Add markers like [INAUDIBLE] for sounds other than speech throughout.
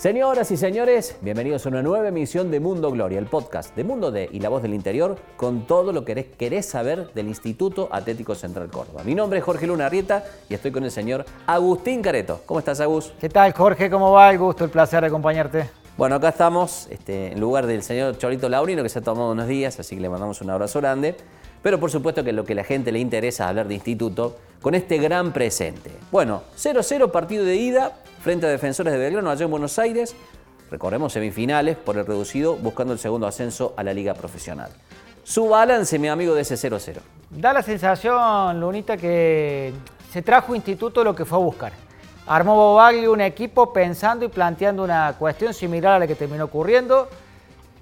Señoras y señores, bienvenidos a una nueva emisión de Mundo Gloria, el podcast de Mundo D y La Voz del Interior, con todo lo que querés saber del Instituto Atlético Central Córdoba. Mi nombre es Jorge Luna Arrieta y estoy con el señor Agustín Careto. ¿Cómo estás, Agus? ¿Qué tal, Jorge? ¿Cómo va? El gusto, el placer de acompañarte. Bueno, acá estamos este, en lugar del señor Cholito Laurino, que se ha tomado unos días, así que le mandamos un abrazo grande. Pero por supuesto que lo que a la gente le interesa es hablar de instituto con este gran presente. Bueno, 0-0 partido de ida frente a Defensores de Belgrano allá en Buenos Aires. Recorremos semifinales por el reducido buscando el segundo ascenso a la liga profesional. Su balance, mi amigo, de ese 0-0. Da la sensación, Lunita, que se trajo Instituto lo que fue a buscar. Armó Bobaglio un equipo pensando y planteando una cuestión similar a la que terminó ocurriendo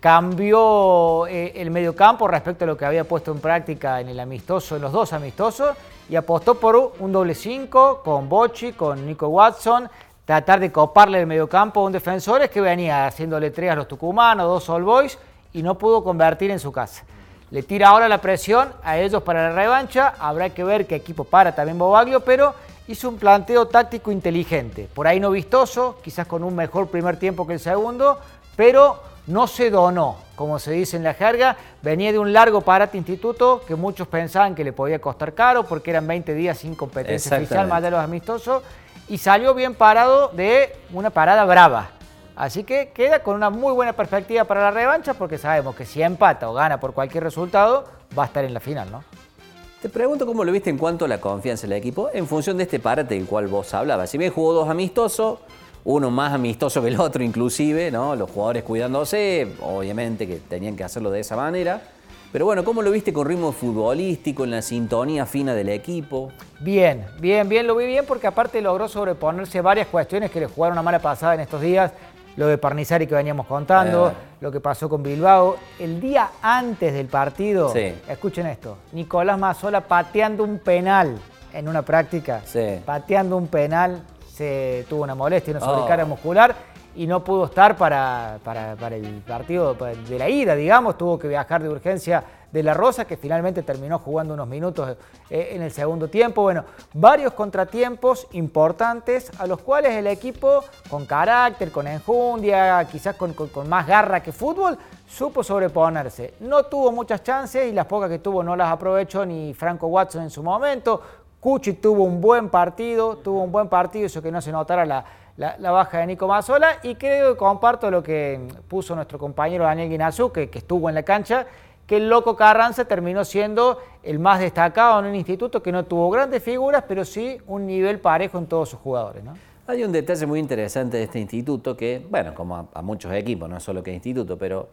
cambió eh, el mediocampo respecto a lo que había puesto en práctica en el amistoso, en los dos amistosos, y apostó por un doble 5 con Bochi, con Nico Watson, tratar de coparle el mediocampo a un defensor que venía haciéndole tres a los tucumanos, dos All Boys, y no pudo convertir en su casa. Le tira ahora la presión a ellos para la revancha, habrá que ver qué equipo para también Bobaglio, pero hizo un planteo táctico inteligente, por ahí no vistoso, quizás con un mejor primer tiempo que el segundo, pero no se donó, como se dice en la jerga, venía de un largo parate instituto que muchos pensaban que le podía costar caro porque eran 20 días sin competencia oficial más de los amistosos y salió bien parado de una parada brava. Así que queda con una muy buena perspectiva para la revancha porque sabemos que si empata o gana por cualquier resultado va a estar en la final, ¿no? Te pregunto cómo lo viste en cuanto a la confianza del equipo en función de este parate del cual vos hablabas. Si bien jugó dos amistosos, uno más amistoso que el otro inclusive, ¿no? Los jugadores cuidándose, obviamente que tenían que hacerlo de esa manera. Pero bueno, ¿cómo lo viste con ritmo futbolístico, en la sintonía fina del equipo? Bien, bien, bien, lo vi bien porque aparte logró sobreponerse varias cuestiones que le jugaron una mala pasada en estos días. Lo de Parnizari que veníamos contando, eh. lo que pasó con Bilbao. El día antes del partido, escuchen esto, Nicolás Mazola pateando un penal en una práctica, pateando un penal se tuvo una molestia, una sobrecarga oh. muscular y no pudo estar para, para, el partido de la ida, digamos, tuvo que viajar de urgencia de La Rosa, que finalmente terminó jugando unos minutos eh, en el segundo tiempo. Bueno, varios contratiempos importantes a los cuales el equipo, con carácter, con enjundia, quizás con, con más garra que fútbol, supo sobreponerse. No tuvo muchas chances y las pocas que tuvo no las aprovechó ni Franco Watson en su momento. Cuchi tuvo un buen partido, tuvo un buen partido, eso que no se notara la, baja de Nico Mazzola y creo que comparto lo que puso nuestro compañero Daniel Guinazú, que, estuvo en la cancha, que el loco Carranza terminó siendo el más destacado en un instituto que no tuvo grandes figuras, pero sí un nivel parejo en todos sus jugadores. Hay un detalle muy interesante de este instituto que, bueno, como a, a muchos equipos, no solo que instituto, pero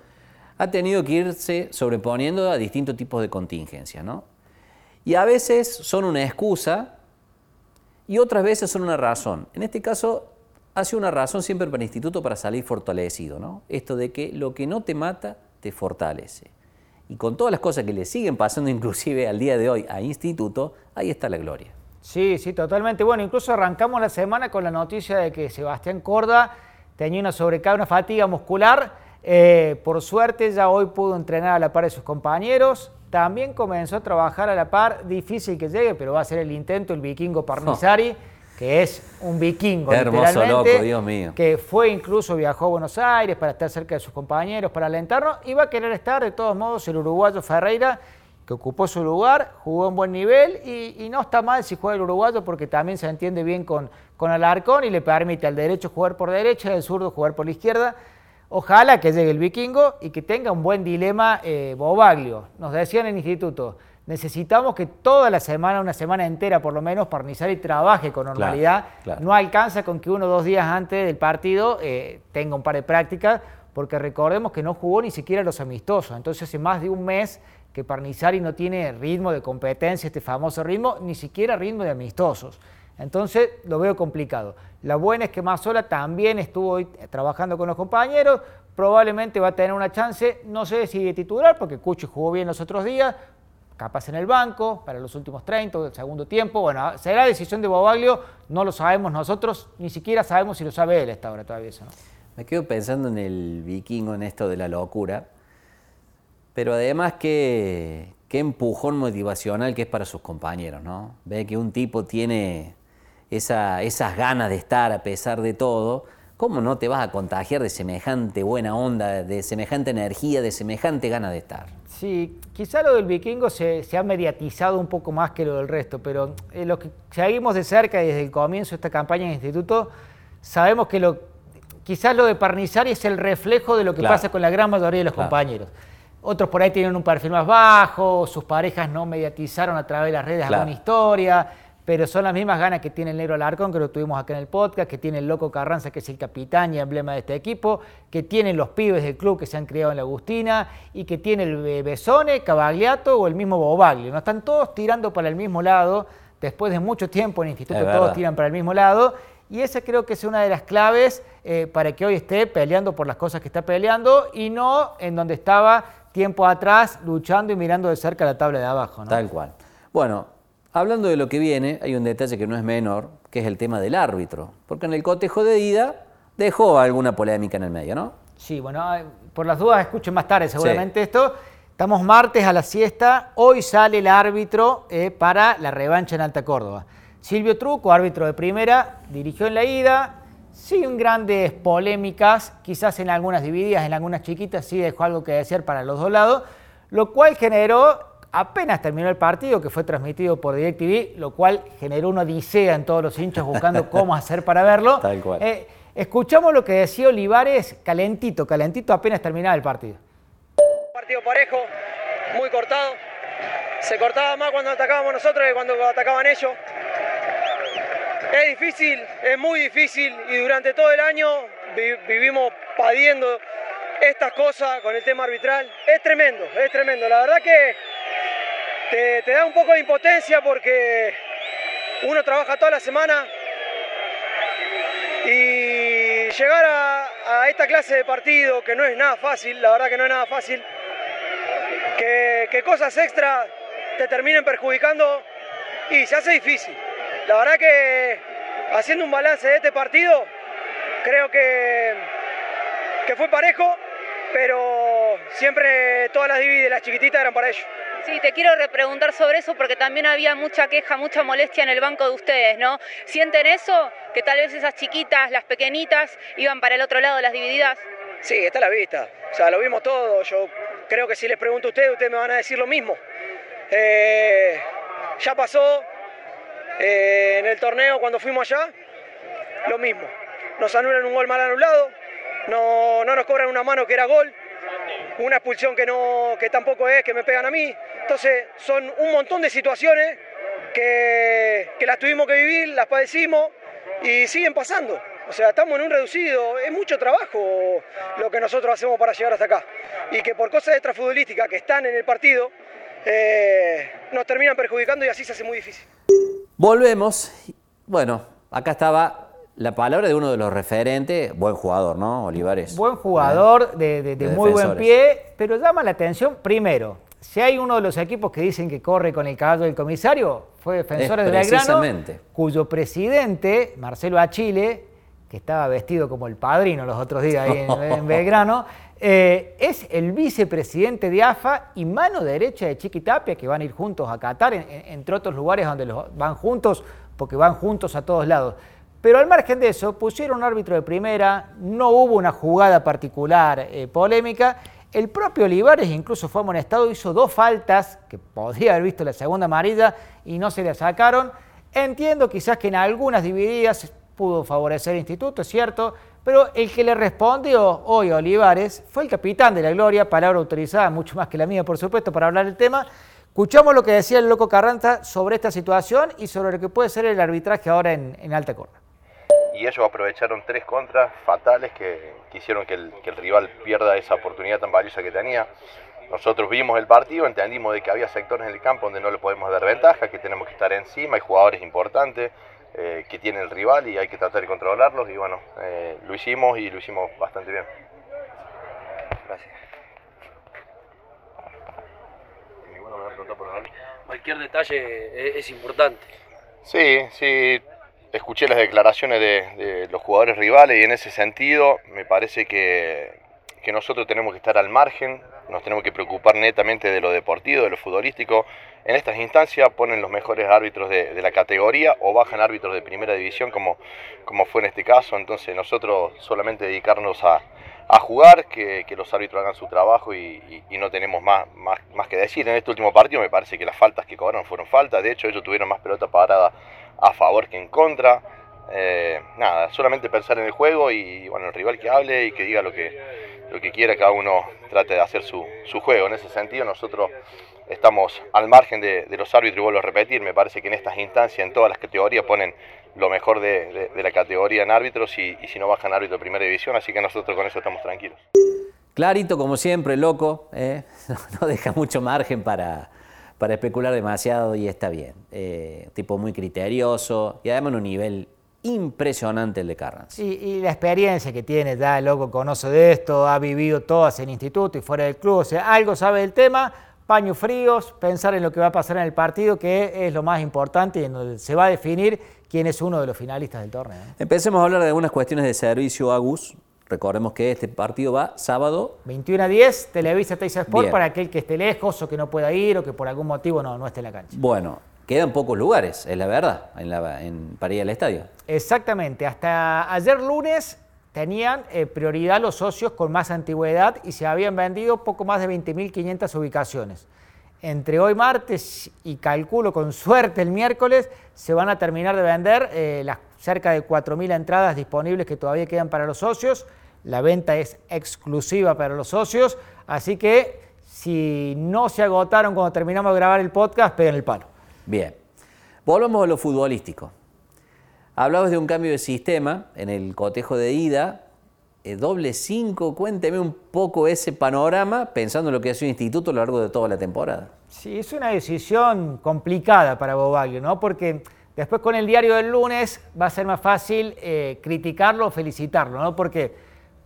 ha tenido que irse sobreponiendo a distintos tipos de contingencias, ¿no? Y a veces son una excusa y otras veces son una razón. En este caso, hace una razón siempre para el instituto para salir fortalecido, ¿no? Esto de que lo que no te mata, te fortalece. Y con todas las cosas que le siguen pasando [LAUGHS] inclusive al día de hoy a instituto, ahí está la gloria. Sí, sí, totalmente. Bueno, incluso arrancamos la semana con la noticia de que Sebastián Corda tenía una sobrecarga, una fatiga muscular. Eh, por suerte ya hoy pudo entrenar a la par de sus compañeros. También comenzó a trabajar a la par, difícil que llegue, pero va a ser el intento, el vikingo Parnizari, [LAUGHS] que es un vikingo. hermoso loco, Dios mío. Que fue incluso, viajó a Buenos Aires para estar cerca de sus compañeros, para alentarnos. Y va a querer estar, de todos modos, el uruguayo Ferreira, que ocupó su lugar, jugó en buen nivel y, no está mal si juega el uruguayo porque también se entiende bien con, con Alarcón y le permite al derecho jugar por derecha y al zurdo jugar por la izquierda. Ojalá que llegue el vikingo y que tenga un buen dilema eh, Bobaglio. Nos decían en el instituto, necesitamos que toda la semana, una semana entera por lo menos, Parnizari trabaje con normalidad. No alcanza con que uno o dos días antes del partido eh, tenga un par de prácticas, porque recordemos que no jugó ni siquiera los amistosos. Entonces hace más de un mes que Parnizari no tiene ritmo de competencia, este famoso ritmo, ni siquiera ritmo de amistosos. Entonces lo veo complicado. La buena es que Mazzola también estuvo hoy trabajando con los compañeros, probablemente va a tener una chance, no sé si titular, porque Cuchi jugó bien los otros días, capaz en el banco para los últimos 30 del segundo tiempo. Bueno, será decisión de Bobaglio, no lo sabemos nosotros, ni siquiera sabemos si lo sabe él esta hora todavía. ¿no? Me quedo pensando en el vikingo, en esto de la locura, pero además qué, qué empujón motivacional que es para sus compañeros, ¿no? Ve que un tipo tiene esa, esas ganas de estar a pesar de todo, ¿cómo no te vas a contagiar de semejante buena onda, de semejante energía, de semejante ganas de estar? Sí, quizá lo del vikingo se, ha mediatizado un poco más que lo del resto, pero eh, los que seguimos de cerca desde el comienzo de esta campaña en el instituto, sabemos que lo, quizás lo de Parnizari es el reflejo de lo que pasa con la gran mayoría de los compañeros. Otros por ahí tienen un perfil más bajo, sus parejas no mediatizaron a través de las redes alguna historia pero son las mismas ganas que tiene el Negro Alarcón, que lo tuvimos acá en el podcast, que tiene el Loco Carranza, que es el capitán y emblema de este equipo, que tienen los pibes del club que se han criado en la Agustina, y que tiene el Besone, Cavagliato o el mismo Bobaglio. ¿no? Están todos tirando para el mismo lado, después de mucho tiempo en el instituto todos tiran para el mismo lado, y esa creo que es una de las claves eh, para que hoy esté peleando por las cosas que está peleando y no en donde estaba tiempo atrás luchando y mirando de cerca la tabla de abajo. Tal cual. Bueno, Hablando de lo que viene, hay un detalle que no es menor, que es el tema del árbitro, porque en el cotejo de ida dejó alguna polémica en el medio, ¿no? Sí, bueno, por las dudas escuchen más tarde seguramente esto. Estamos martes a la siesta, hoy sale el árbitro eh, para la revancha en Alta Córdoba. Silvio Truco, árbitro de primera, dirigió en la ida, sin grandes polémicas, quizás en algunas divididas, en algunas chiquitas sí dejó algo que decir para los dos lados, lo cual generó apenas terminó el partido, que fue transmitido por DirecTV, lo cual generó una odisea en todos los hinchas buscando [LAUGHS] cómo hacer para verlo. Tal cual. Eh, escuchamos lo que decía Olivares, calentito, calentito, apenas terminaba el partido. Partido parejo, muy cortado. Se cortaba más cuando atacábamos nosotros que cuando atacaban ellos. Es difícil, es muy difícil y durante todo el año vivimos padiendo estas cosas con el tema arbitral. Es tremendo, es tremendo. La verdad que te, da un poco de impotencia porque uno trabaja toda la semana y llegar a, esta clase de partido, que no es nada fácil, la verdad que no es nada fácil, que, cosas extra te terminen perjudicando y se hace difícil. La verdad que haciendo un balance de este partido, creo que, que fue parejo, pero siempre todas las divididas, las chiquititas eran para ellos. Sí, te quiero repreguntar sobre eso porque también había mucha queja, mucha molestia en el banco de ustedes, ¿no? ¿Sienten eso? Que tal vez esas chiquitas, las pequeñitas, iban para el otro lado, las divididas. Sí, está a la vista. O sea, lo vimos todo. Yo creo que si les pregunto a ustedes, ustedes me van a decir lo mismo. Eh, ya pasó eh, en el torneo cuando fuimos allá, lo mismo. Nos anulan un gol mal anulado, no, no nos cobran una mano que era gol una expulsión que, no, que tampoco es, que me pegan a mí. Entonces son un montón de situaciones que, que las tuvimos que vivir, las padecimos y siguen pasando. O sea, estamos en un reducido, es mucho trabajo lo que nosotros hacemos para llegar hasta acá. Y que por cosas extrafutbolísticas que están en el partido, eh, nos terminan perjudicando y así se hace muy difícil. Volvemos. Bueno, acá estaba la palabra de uno de los referentes, buen jugador, ¿no? Olivares. Buen jugador, de, muy buen pie, pero llama la atención, primero, si hay uno de los equipos que dicen que corre con el caballo del comisario, fue Defensores de Belgrano, cuyo presidente, Marcelo Achille, que estaba vestido como el padrino los otros días ahí en, [LAUGHS] Belgrano, eh, es el vicepresidente de AFA y mano derecha de Chiquitapia, que van a ir juntos a Qatar, entre otros lugares donde los van juntos, porque van juntos a todos lados. Pero al margen de eso, pusieron un árbitro de primera, no hubo una jugada particular eh, polémica. El propio Olivares incluso fue amonestado, hizo dos faltas, que podría haber visto la segunda amarilla y no se le sacaron. Entiendo quizás que en algunas divididas pudo favorecer el instituto, es cierto, pero el que le respondió hoy a Olivares fue el capitán de la Gloria, palabra autorizada, mucho más que la mía, por supuesto, para hablar del tema. Escuchamos lo que decía el loco Carranza sobre esta situación y sobre lo que puede ser el arbitraje ahora en, Alta Corte y ellos aprovecharon tres contras fatales que, hicieron que el, rival pierda esa oportunidad tan valiosa que tenía. Nosotros vimos el partido, entendimos de que había sectores en el campo donde no le podemos dar ventaja, que tenemos que estar encima, hay jugadores importantes eh, que tiene el rival y hay que tratar de controlarlos y bueno, eh, lo hicimos y lo hicimos bastante bien. Gracias. preguntar por los Cualquier detalle es, importante. Sí, sí. Escuché las declaraciones de, los jugadores rivales y en ese sentido me parece que, que nosotros tenemos que estar al margen, nos tenemos que preocupar netamente de lo deportivo, de lo futbolístico. En estas instancias ponen los mejores árbitros de, la categoría o bajan árbitros de primera división como, como fue en este caso. Entonces nosotros solamente dedicarnos a, jugar, que, los árbitros hagan su trabajo y, no tenemos más, más, que decir. En este último partido me parece que las faltas que cobraron fueron faltas. De hecho ellos tuvieron más pelota parada a favor que en contra. Eh, nada, solamente pensar en el juego y bueno, el rival que hable y que diga lo que, lo que quiera, cada uno trate de hacer su, su juego. En ese sentido, nosotros estamos al margen de, los árbitros y vuelvo a repetir, me parece que en estas instancias, en todas las categorías, ponen lo mejor de, la categoría en árbitros y, si no bajan árbitro de primera división, así que nosotros con eso estamos tranquilos. Clarito, como siempre, loco, ¿eh? [LAUGHS] no deja mucho margen para, para especular demasiado y está bien. Eh, tipo muy criterioso y además un nivel impresionante el de Carranza. y la experiencia que tiene, ya el loco conoce de esto, ha vivido todas en instituto y fuera del club, o sea, algo sabe del tema, paños fríos, pensar en lo que va a pasar en el partido, que es lo más importante y en donde se va a definir quién es uno de los finalistas del torneo. Empecemos a hablar de algunas cuestiones de servicio, Agus. Recordemos que este partido va sábado. 21 a 10, Televisa Teisa Sport para aquel que esté lejos o que no pueda ir o que por algún motivo no, no esté en la cancha. Bueno, quedan pocos lugares, es la verdad, en la, en, para ir al estadio. Exactamente. Hasta ayer lunes tenían eh, prioridad los socios con más antigüedad y se habían vendido poco más de 20.500 ubicaciones. Entre hoy martes y calculo con suerte el miércoles se van a terminar de vender eh, las cerca de 4.000 entradas disponibles que todavía quedan para los socios. La venta es exclusiva para los socios, así que si no se agotaron cuando terminamos de grabar el podcast, peguen el palo. Bien, volvamos a lo futbolístico. Hablabas de un cambio de sistema en el cotejo de ida, eh, doble 5. Cuénteme un poco ese panorama pensando en lo que ha sido instituto a lo largo de toda la temporada. Sí, es una decisión complicada para Bobaglio, ¿no? Porque después con el diario del lunes va a ser más fácil eh, criticarlo o felicitarlo, ¿no? Porque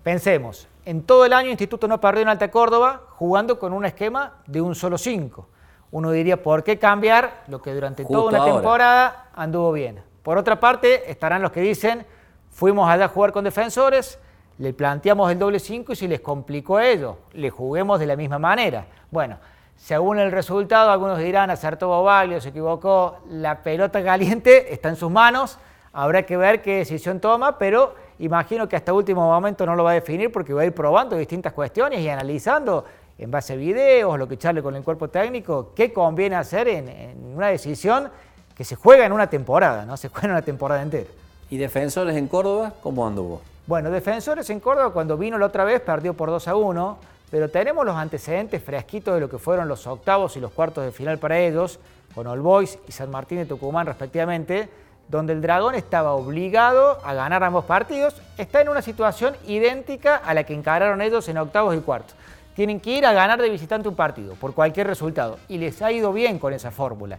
pensemos, en todo el año Instituto no perdió en Alta Córdoba jugando con un esquema de un solo 5. Uno diría, ¿por qué cambiar lo que durante toda una temporada anduvo bien? Por otra parte, estarán los que dicen, fuimos allá a jugar con defensores, le planteamos el doble 5 y si les complicó a ellos, le juguemos de la misma manera. Bueno, según el resultado, algunos dirán, acertó Bobaglio, se equivocó, la pelota caliente está en sus manos, habrá que ver qué decisión toma, pero imagino que hasta último momento no lo va a definir porque va a ir probando distintas cuestiones y analizando en base a videos, lo que echarle con el cuerpo técnico, qué conviene hacer en, en una decisión que se juega en una temporada, ¿no? [LAUGHS] Se juega en una temporada entera. ¿Y Defensores en Córdoba cómo anduvo? Bueno, Defensores en Córdoba cuando vino la otra vez perdió por 2 a 1, pero tenemos los antecedentes fresquitos de lo que fueron los octavos y los cuartos de final para ellos, con All Boys y San Martín de Tucumán respectivamente, donde el Dragón estaba obligado a ganar ambos partidos, está en una situación idéntica a la que encararon ellos en octavos y cuartos. Tienen que ir a ganar de visitante un partido, por cualquier resultado, y les ha ido bien con esa fórmula.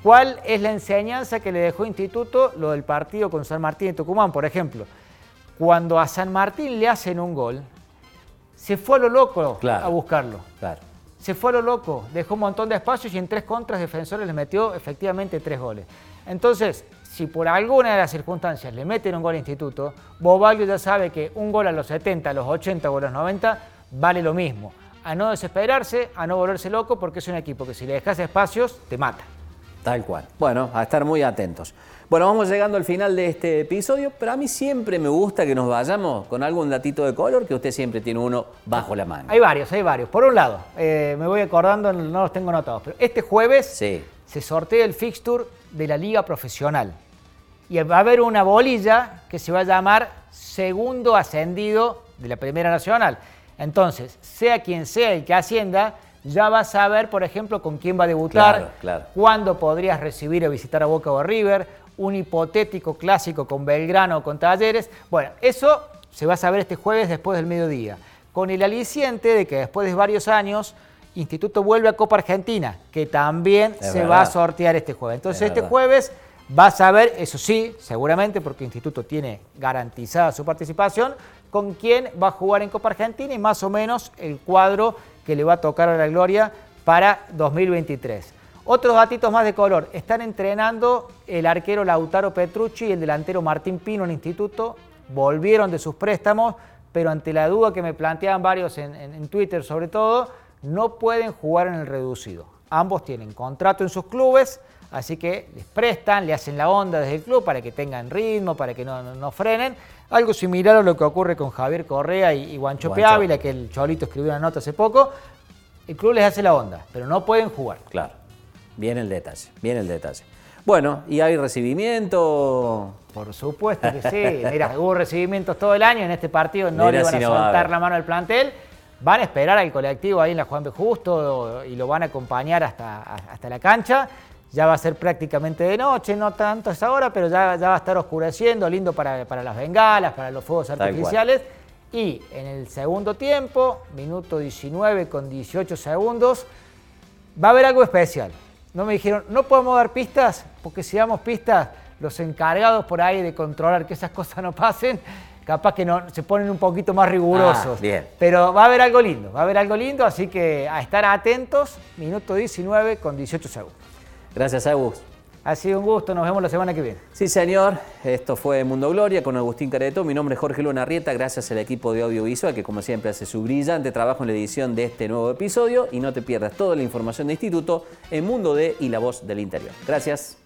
¿Cuál es la enseñanza que le dejó Instituto lo del partido con San Martín y Tucumán, por ejemplo? Cuando a San Martín le hacen un gol, se fue a lo loco a buscarlo. Claro. Se fue a lo loco, dejó un montón de espacios y en tres contras defensores le metió efectivamente tres goles. Entonces, si por alguna de las circunstancias le meten un gol a Instituto, Bobalio ya sabe que un gol a los 70, a los 80 o a los 90 vale lo mismo. A no desesperarse, a no volverse loco, porque es un equipo que si le dejas espacios, te mata. Tal cual. Bueno, a estar muy atentos. Bueno, vamos llegando al final de este episodio, pero a mí siempre me gusta que nos vayamos con algún datito de color, que usted siempre tiene uno bajo la mano. Hay varios, hay varios. Por un lado, eh, me voy acordando, no los tengo anotados, pero este jueves se sortea el fixture de la liga profesional. Y va a haber una bolilla que se va a llamar segundo ascendido de la Primera Nacional. Entonces, sea quien sea el que ascienda, ya vas a ver, por ejemplo, con quién va a debutar, cuándo podrías recibir o visitar a Boca o a River, un hipotético clásico con Belgrano o con Talleres. Bueno, eso se va a saber este jueves después del mediodía, con el aliciente de que después de varios años Instituto vuelve a Copa Argentina, que también se va a sortear este jueves. Entonces este jueves vas a ver, eso sí, seguramente, porque Instituto tiene garantizada su participación, con quién va a jugar en Copa Argentina y más o menos el cuadro que le va a tocar a la gloria para 2023. Otros datitos más de color. Están entrenando el arquero Lautaro Petrucci y el delantero Martín Pino en instituto. Volvieron de sus préstamos, pero ante la duda que me planteaban varios en, en Twitter sobre todo, no pueden jugar en el reducido. Ambos tienen contrato en sus clubes, así que les prestan, le hacen la onda desde el club para que tengan ritmo, para que no, frenen. Algo similar a lo que ocurre con Javier Correa y, y Guanchope Ávila, que el Cholito escribió una nota hace poco. El club les hace la onda, pero no pueden jugar. Claro, viene el detalle, viene el detalle. Bueno, ¿y hay recibimiento? Por supuesto que sí. [LAUGHS] Mira, hubo recibimientos todo el año en este partido, no le iban a soltar la mano al plantel. Van a esperar al colectivo ahí en la Juan B. Justo y lo van a acompañar hasta, hasta la cancha. Ya va a ser prácticamente de noche, no tanto a esa hora, pero ya, ya va a estar oscureciendo, lindo para, las bengalas, para los fuegos artificiales. Y en el segundo tiempo, minuto 19 con 18 segundos, va a haber algo especial. No me dijeron, no podemos dar pistas, porque si damos pistas, los encargados por ahí de controlar que esas cosas no pasen, capaz que no, se ponen un poquito más rigurosos. Ah, bien. Pero va a haber algo lindo, va a haber algo lindo, así que a estar atentos, minuto 19 con 18 segundos. Gracias, Agus. Ha sido un gusto, nos vemos la semana que viene. Sí, señor. Esto fue Mundo Gloria con Agustín Careto. Mi nombre es Jorge Luna Rieta, gracias al equipo de audiovisual que como siempre hace su brillante trabajo en la edición de este nuevo episodio y no te pierdas toda la información de Instituto en Mundo D y la voz del interior. Gracias.